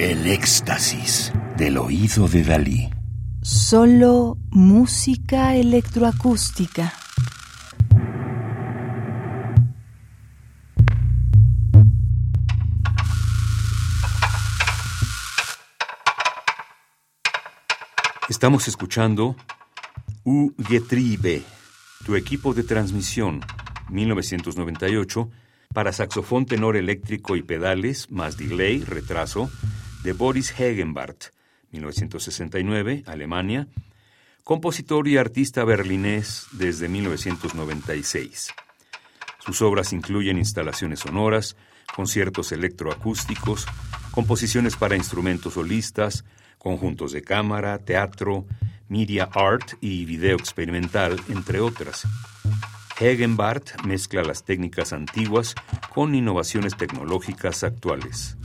El éxtasis del oído de Dalí. Solo música electroacústica. Estamos escuchando U Getriebe, tu equipo de transmisión, 1998, para saxofón tenor eléctrico y pedales, más delay, retraso, de Boris Hegenbart, 1969, Alemania, compositor y artista berlinés desde 1996. Sus obras incluyen instalaciones sonoras, conciertos electroacústicos, composiciones para instrumentos solistas, conjuntos de cámara, teatro, media art y video experimental, entre otras. Hegenbart mezcla las técnicas antiguas con innovaciones tecnológicas actuales.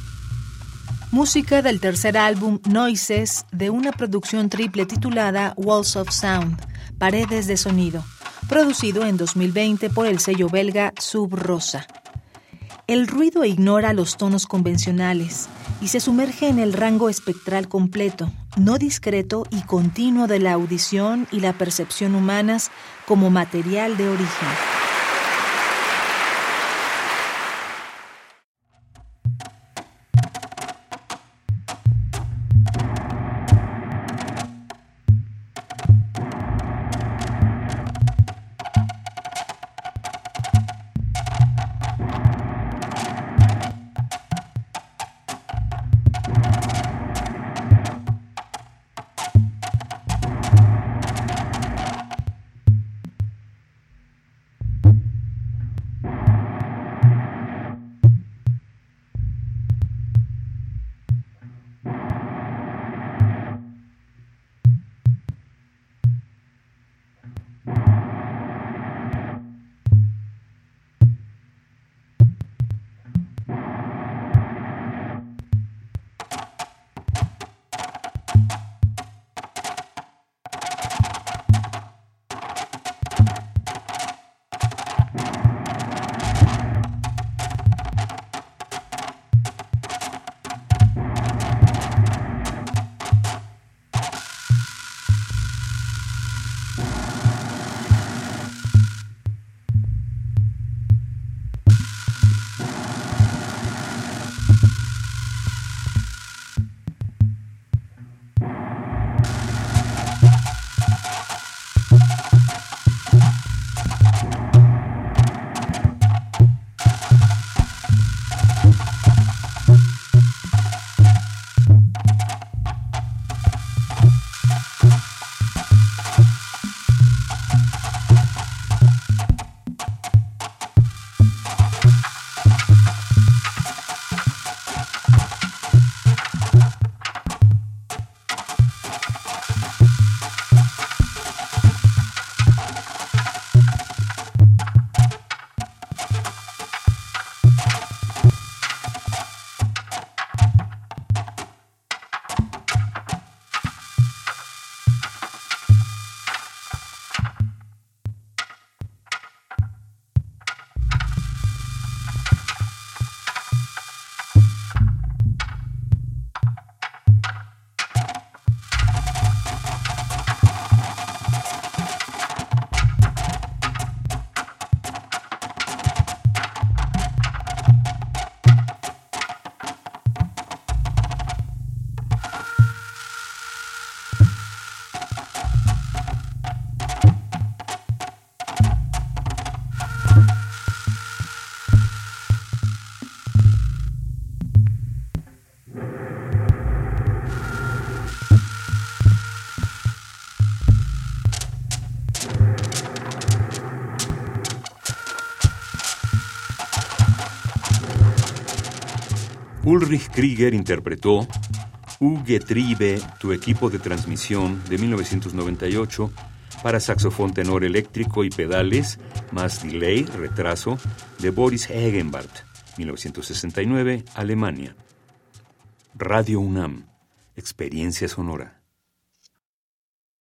Música del tercer álbum Noises de una producción triple titulada Walls of Sound, Paredes de Sonido, producido en 2020 por el sello belga Sub Rosa. El ruido ignora los tonos convencionales y se sumerge en el rango espectral completo, no discreto y continuo de la audición y la percepción humanas como material de origen. Ulrich Krieger interpretó U Getriebe, tu equipo de transmisión de 1998 para saxofón tenor eléctrico y pedales, más delay, retraso, de Boris Hegenbart, 1969, Alemania. Radio UNAM, experiencia sonora.